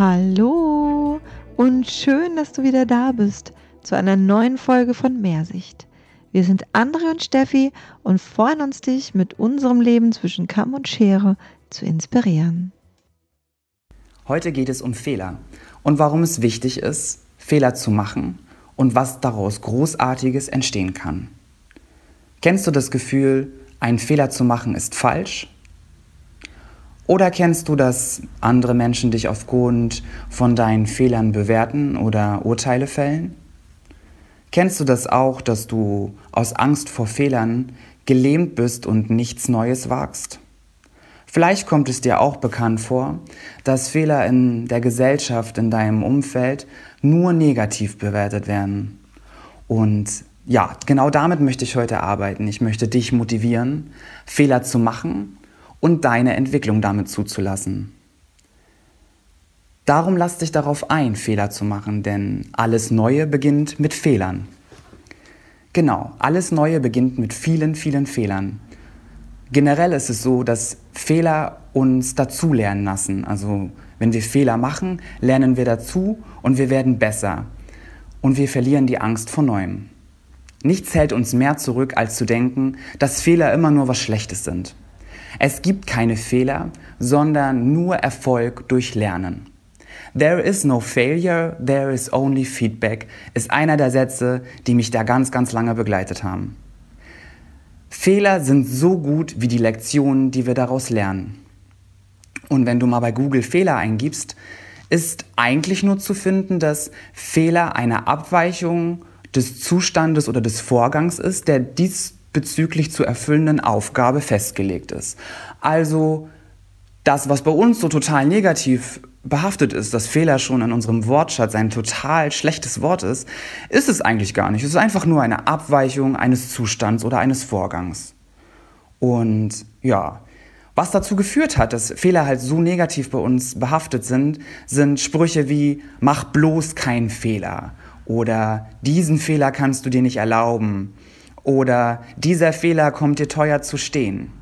Hallo und schön, dass du wieder da bist zu einer neuen Folge von Mehrsicht. Wir sind Andre und Steffi und freuen uns, dich mit unserem Leben zwischen Kamm und Schere zu inspirieren. Heute geht es um Fehler und warum es wichtig ist, Fehler zu machen und was daraus Großartiges entstehen kann. Kennst du das Gefühl, einen Fehler zu machen ist falsch? Oder kennst du, dass andere Menschen dich aufgrund von deinen Fehlern bewerten oder Urteile fällen? Kennst du das auch, dass du aus Angst vor Fehlern gelähmt bist und nichts Neues wagst? Vielleicht kommt es dir auch bekannt vor, dass Fehler in der Gesellschaft, in deinem Umfeld nur negativ bewertet werden. Und ja, genau damit möchte ich heute arbeiten. Ich möchte dich motivieren, Fehler zu machen und deine Entwicklung damit zuzulassen. Darum lass dich darauf ein, Fehler zu machen, denn alles Neue beginnt mit Fehlern. Genau, alles Neue beginnt mit vielen, vielen Fehlern. Generell ist es so, dass Fehler uns dazulernen lassen. Also wenn wir Fehler machen, lernen wir dazu und wir werden besser. Und wir verlieren die Angst vor Neuem. Nichts hält uns mehr zurück, als zu denken, dass Fehler immer nur was Schlechtes sind. Es gibt keine Fehler, sondern nur Erfolg durch Lernen. There is no failure, there is only feedback ist einer der Sätze, die mich da ganz, ganz lange begleitet haben. Fehler sind so gut wie die Lektionen, die wir daraus lernen. Und wenn du mal bei Google Fehler eingibst, ist eigentlich nur zu finden, dass Fehler eine Abweichung des Zustandes oder des Vorgangs ist, der dies bezüglich zu erfüllenden Aufgabe festgelegt ist. Also das, was bei uns so total negativ behaftet ist, dass Fehler schon in unserem Wortschatz ein total schlechtes Wort ist, ist es eigentlich gar nicht. Es ist einfach nur eine Abweichung eines Zustands oder eines Vorgangs. Und ja, was dazu geführt hat, dass Fehler halt so negativ bei uns behaftet sind, sind Sprüche wie mach bloß keinen Fehler oder diesen Fehler kannst du dir nicht erlauben oder dieser Fehler kommt dir teuer zu stehen.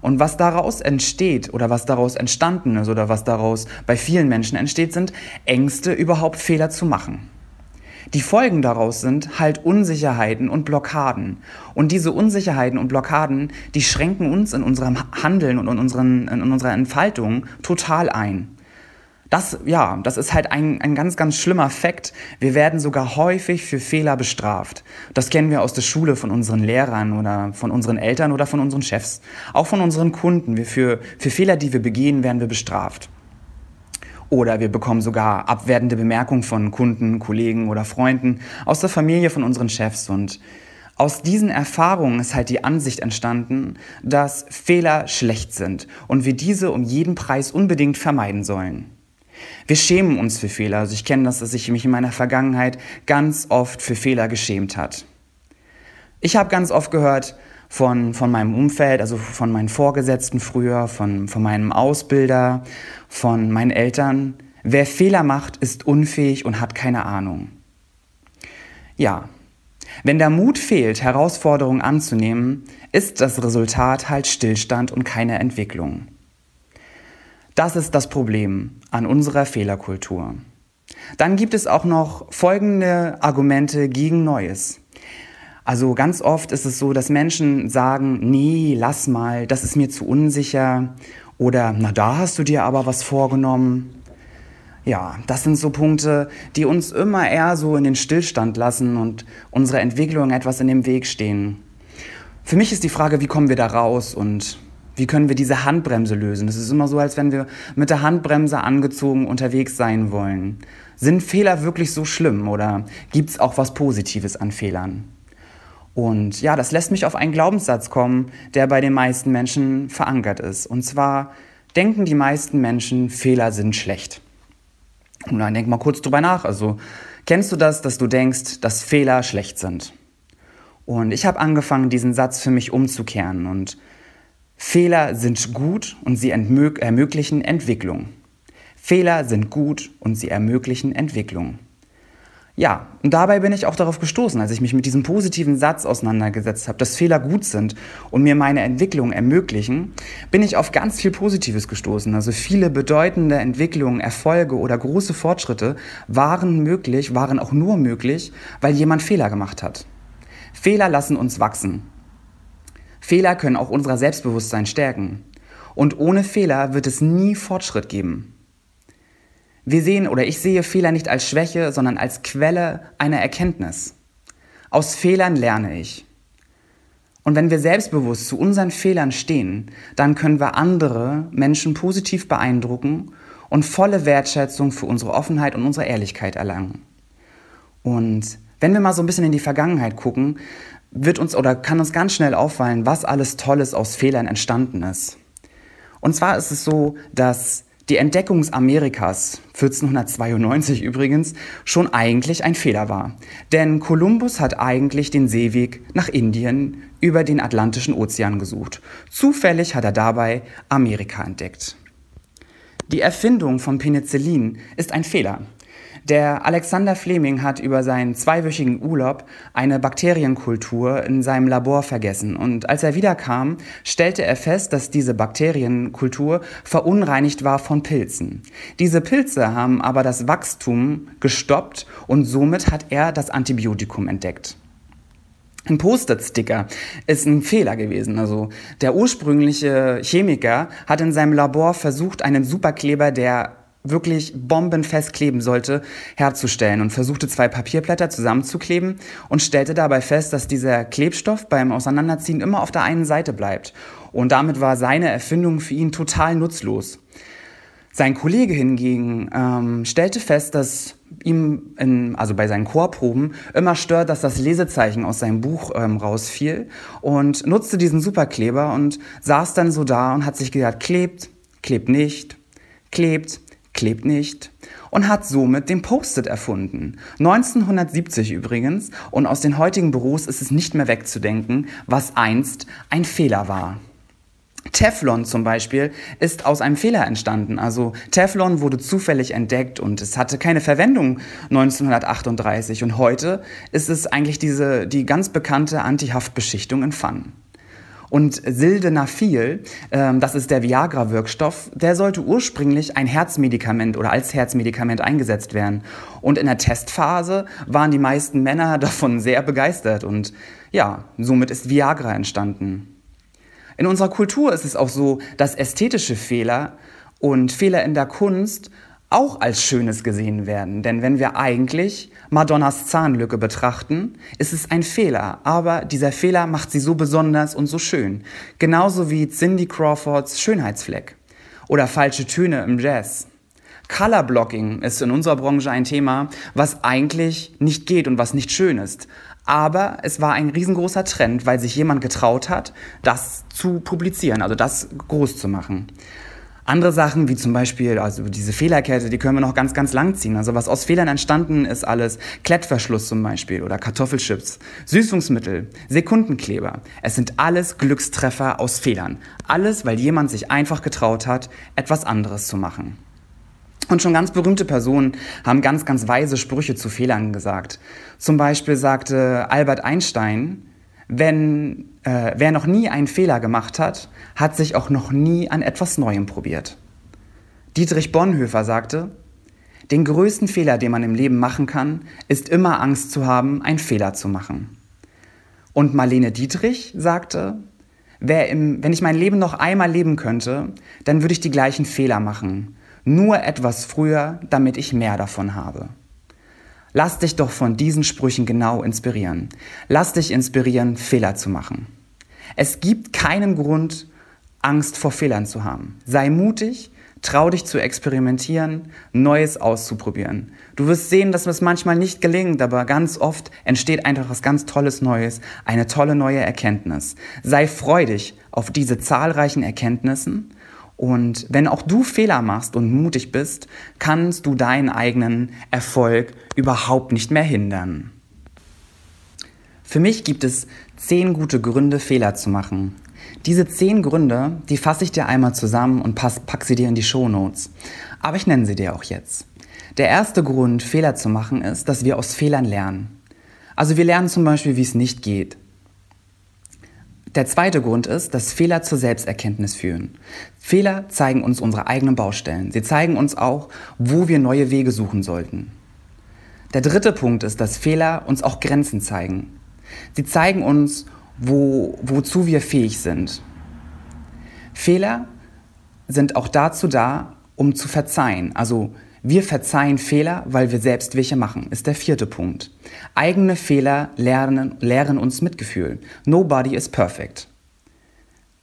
Und was daraus entsteht oder was daraus entstanden ist oder was daraus bei vielen Menschen entsteht, sind Ängste, überhaupt Fehler zu machen. Die Folgen daraus sind halt Unsicherheiten und Blockaden. Und diese Unsicherheiten und Blockaden, die schränken uns in unserem Handeln und in, unseren, in unserer Entfaltung total ein. Das, ja, das ist halt ein, ein ganz, ganz schlimmer Fakt. Wir werden sogar häufig für Fehler bestraft. Das kennen wir aus der Schule von unseren Lehrern oder von unseren Eltern oder von unseren Chefs. Auch von unseren Kunden. Wir für, für Fehler, die wir begehen, werden wir bestraft. Oder wir bekommen sogar abwertende Bemerkungen von Kunden, Kollegen oder Freunden aus der Familie von unseren Chefs. Und aus diesen Erfahrungen ist halt die Ansicht entstanden, dass Fehler schlecht sind und wir diese um jeden Preis unbedingt vermeiden sollen. Wir schämen uns für Fehler. Also ich kenne das, dass ich mich in meiner Vergangenheit ganz oft für Fehler geschämt hat. Ich habe ganz oft gehört von, von meinem Umfeld, also von meinen Vorgesetzten früher, von, von meinem Ausbilder, von meinen Eltern, wer Fehler macht, ist unfähig und hat keine Ahnung. Ja, wenn der Mut fehlt, Herausforderungen anzunehmen, ist das Resultat halt Stillstand und keine Entwicklung. Das ist das Problem an unserer Fehlerkultur. Dann gibt es auch noch folgende Argumente gegen Neues. Also ganz oft ist es so, dass Menschen sagen, nee, lass mal, das ist mir zu unsicher oder na da hast du dir aber was vorgenommen. Ja, das sind so Punkte, die uns immer eher so in den Stillstand lassen und unsere Entwicklung etwas in dem Weg stehen. Für mich ist die Frage, wie kommen wir da raus und wie können wir diese Handbremse lösen? Es ist immer so, als wenn wir mit der Handbremse angezogen unterwegs sein wollen. Sind Fehler wirklich so schlimm oder gibt es auch was Positives an Fehlern? Und ja, das lässt mich auf einen Glaubenssatz kommen, der bei den meisten Menschen verankert ist. Und zwar denken die meisten Menschen, Fehler sind schlecht. Und dann denk mal kurz drüber nach. Also kennst du das, dass du denkst, dass Fehler schlecht sind? Und ich habe angefangen, diesen Satz für mich umzukehren und Fehler sind gut und sie ermöglichen Entwicklung. Fehler sind gut und sie ermöglichen Entwicklung. Ja, und dabei bin ich auch darauf gestoßen, als ich mich mit diesem positiven Satz auseinandergesetzt habe, dass Fehler gut sind und mir meine Entwicklung ermöglichen, bin ich auf ganz viel Positives gestoßen. Also viele bedeutende Entwicklungen, Erfolge oder große Fortschritte waren möglich, waren auch nur möglich, weil jemand Fehler gemacht hat. Fehler lassen uns wachsen. Fehler können auch unser Selbstbewusstsein stärken. Und ohne Fehler wird es nie Fortschritt geben. Wir sehen oder ich sehe Fehler nicht als Schwäche, sondern als Quelle einer Erkenntnis. Aus Fehlern lerne ich. Und wenn wir selbstbewusst zu unseren Fehlern stehen, dann können wir andere Menschen positiv beeindrucken und volle Wertschätzung für unsere Offenheit und unsere Ehrlichkeit erlangen. Und wenn wir mal so ein bisschen in die Vergangenheit gucken, wird uns oder kann uns ganz schnell auffallen, was alles Tolles aus Fehlern entstanden ist. Und zwar ist es so, dass die Entdeckung Amerikas, 1492 übrigens, schon eigentlich ein Fehler war. Denn Kolumbus hat eigentlich den Seeweg nach Indien über den Atlantischen Ozean gesucht. Zufällig hat er dabei Amerika entdeckt. Die Erfindung von Penicillin ist ein Fehler. Der Alexander Fleming hat über seinen zweiwöchigen Urlaub eine Bakterienkultur in seinem Labor vergessen. Und als er wiederkam, stellte er fest, dass diese Bakterienkultur verunreinigt war von Pilzen. Diese Pilze haben aber das Wachstum gestoppt und somit hat er das Antibiotikum entdeckt. Ein Post-it-Sticker ist ein Fehler gewesen. Also der ursprüngliche Chemiker hat in seinem Labor versucht, einen Superkleber, der wirklich bombenfest kleben sollte, herzustellen und versuchte zwei Papierblätter zusammenzukleben und stellte dabei fest, dass dieser Klebstoff beim Auseinanderziehen immer auf der einen Seite bleibt. Und damit war seine Erfindung für ihn total nutzlos. Sein Kollege hingegen ähm, stellte fest, dass ihm, in, also bei seinen Chorproben, immer stört, dass das Lesezeichen aus seinem Buch ähm, rausfiel und nutzte diesen Superkleber und saß dann so da und hat sich gedacht, klebt, klebt nicht, klebt, klebt nicht und hat somit den Post-it erfunden. 1970 übrigens und aus den heutigen Büros ist es nicht mehr wegzudenken, was einst ein Fehler war. Teflon zum Beispiel ist aus einem Fehler entstanden. Also Teflon wurde zufällig entdeckt und es hatte keine Verwendung 1938 und heute ist es eigentlich diese, die ganz bekannte Antihaftbeschichtung in Pfannen. Und Sildenafil, ähm, das ist der Viagra-Wirkstoff, der sollte ursprünglich ein Herzmedikament oder als Herzmedikament eingesetzt werden. Und in der Testphase waren die meisten Männer davon sehr begeistert und ja, somit ist Viagra entstanden. In unserer Kultur ist es auch so, dass ästhetische Fehler und Fehler in der Kunst auch als Schönes gesehen werden. Denn wenn wir eigentlich Madonnas Zahnlücke betrachten, ist es ein Fehler. Aber dieser Fehler macht sie so besonders und so schön. Genauso wie Cindy Crawfords Schönheitsfleck oder falsche Töne im Jazz. Color Blocking ist in unserer Branche ein Thema, was eigentlich nicht geht und was nicht schön ist. Aber es war ein riesengroßer Trend, weil sich jemand getraut hat, das zu publizieren, also das groß zu machen. Andere Sachen, wie zum Beispiel, also diese Fehlerkette, die können wir noch ganz, ganz lang ziehen. Also was aus Fehlern entstanden ist, alles Klettverschluss zum Beispiel oder Kartoffelchips, Süßungsmittel, Sekundenkleber. Es sind alles Glückstreffer aus Fehlern. Alles, weil jemand sich einfach getraut hat, etwas anderes zu machen. Und schon ganz berühmte Personen haben ganz, ganz weise Sprüche zu Fehlern gesagt. Zum Beispiel sagte Albert Einstein, wenn äh, wer noch nie einen Fehler gemacht hat, hat sich auch noch nie an etwas Neuem probiert. Dietrich Bonhoeffer sagte, den größten Fehler, den man im Leben machen kann, ist immer Angst zu haben, einen Fehler zu machen. Und Marlene Dietrich sagte, im, wenn ich mein Leben noch einmal leben könnte, dann würde ich die gleichen Fehler machen, nur etwas früher, damit ich mehr davon habe. Lass dich doch von diesen Sprüchen genau inspirieren. Lass dich inspirieren, Fehler zu machen. Es gibt keinen Grund, Angst vor Fehlern zu haben. Sei mutig, trau dich zu experimentieren, Neues auszuprobieren. Du wirst sehen, dass es manchmal nicht gelingt, aber ganz oft entsteht einfach was ganz Tolles Neues, eine tolle neue Erkenntnis. Sei freudig auf diese zahlreichen Erkenntnissen und wenn auch du Fehler machst und mutig bist, kannst du deinen eigenen Erfolg überhaupt nicht mehr hindern. Für mich gibt es zehn gute Gründe, Fehler zu machen. Diese zehn Gründe, die fasse ich dir einmal zusammen und pack sie dir in die Show Notes. Aber ich nenne sie dir auch jetzt. Der erste Grund, Fehler zu machen, ist, dass wir aus Fehlern lernen. Also wir lernen zum Beispiel, wie es nicht geht. Der zweite Grund ist, dass Fehler zur Selbsterkenntnis führen. Fehler zeigen uns unsere eigenen Baustellen. Sie zeigen uns auch, wo wir neue Wege suchen sollten. Der dritte Punkt ist, dass Fehler uns auch Grenzen zeigen. Sie zeigen uns, wo, wozu wir fähig sind. Fehler sind auch dazu da, um zu verzeihen. Also wir verzeihen Fehler, weil wir selbst welche machen, ist der vierte Punkt. Eigene Fehler lernen, lehren uns Mitgefühl. Nobody is perfect.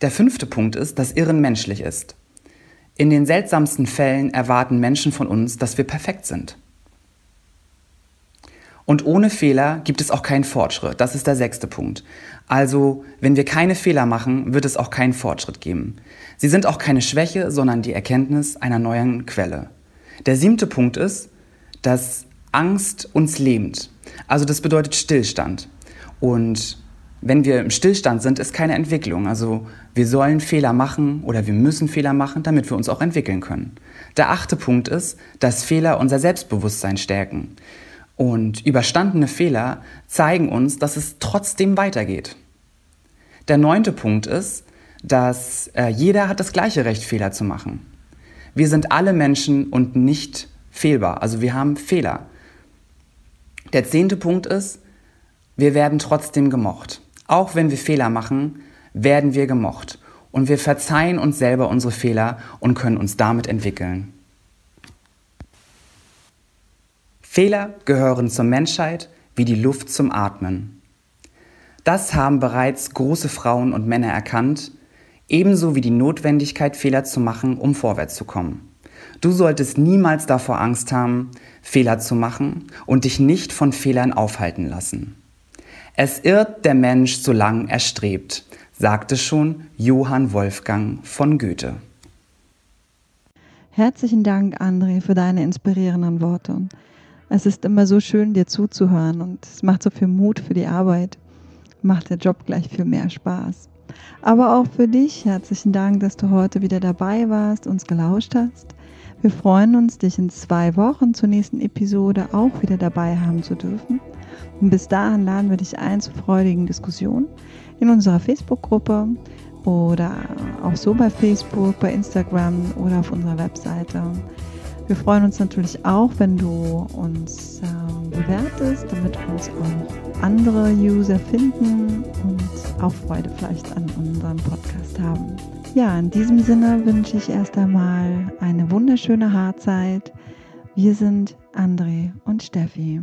Der fünfte Punkt ist, dass Irren menschlich ist. In den seltsamsten Fällen erwarten Menschen von uns, dass wir perfekt sind. Und ohne Fehler gibt es auch keinen Fortschritt. Das ist der sechste Punkt. Also, wenn wir keine Fehler machen, wird es auch keinen Fortschritt geben. Sie sind auch keine Schwäche, sondern die Erkenntnis einer neuen Quelle. Der siebte Punkt ist, dass Angst uns lähmt. Also das bedeutet Stillstand. Und wenn wir im Stillstand sind, ist keine Entwicklung. Also wir sollen Fehler machen oder wir müssen Fehler machen, damit wir uns auch entwickeln können. Der achte Punkt ist, dass Fehler unser Selbstbewusstsein stärken. Und überstandene Fehler zeigen uns, dass es trotzdem weitergeht. Der neunte Punkt ist, dass äh, jeder hat das gleiche Recht, Fehler zu machen. Wir sind alle Menschen und nicht fehlbar. Also wir haben Fehler. Der zehnte Punkt ist, wir werden trotzdem gemocht. Auch wenn wir Fehler machen, werden wir gemocht. Und wir verzeihen uns selber unsere Fehler und können uns damit entwickeln. Fehler gehören zur Menschheit wie die Luft zum Atmen. Das haben bereits große Frauen und Männer erkannt, ebenso wie die Notwendigkeit, Fehler zu machen, um vorwärts zu kommen. Du solltest niemals davor Angst haben, Fehler zu machen und dich nicht von Fehlern aufhalten lassen. Es irrt der Mensch, solange er strebt, sagte schon Johann Wolfgang von Goethe. Herzlichen Dank, André, für deine inspirierenden Worte. Es ist immer so schön, dir zuzuhören und es macht so viel Mut für die Arbeit, macht der Job gleich viel mehr Spaß. Aber auch für dich herzlichen Dank, dass du heute wieder dabei warst, uns gelauscht hast. Wir freuen uns, dich in zwei Wochen zur nächsten Episode auch wieder dabei haben zu dürfen. Und bis dahin laden wir dich ein zu freudigen Diskussionen in unserer Facebook-Gruppe oder auch so bei Facebook, bei Instagram oder auf unserer Webseite. Wir freuen uns natürlich auch, wenn du uns ähm, bewertest, damit uns auch andere User finden und auch Freude vielleicht an unserem Podcast haben. Ja, in diesem Sinne wünsche ich erst einmal eine wunderschöne Haarzeit. Wir sind André und Steffi.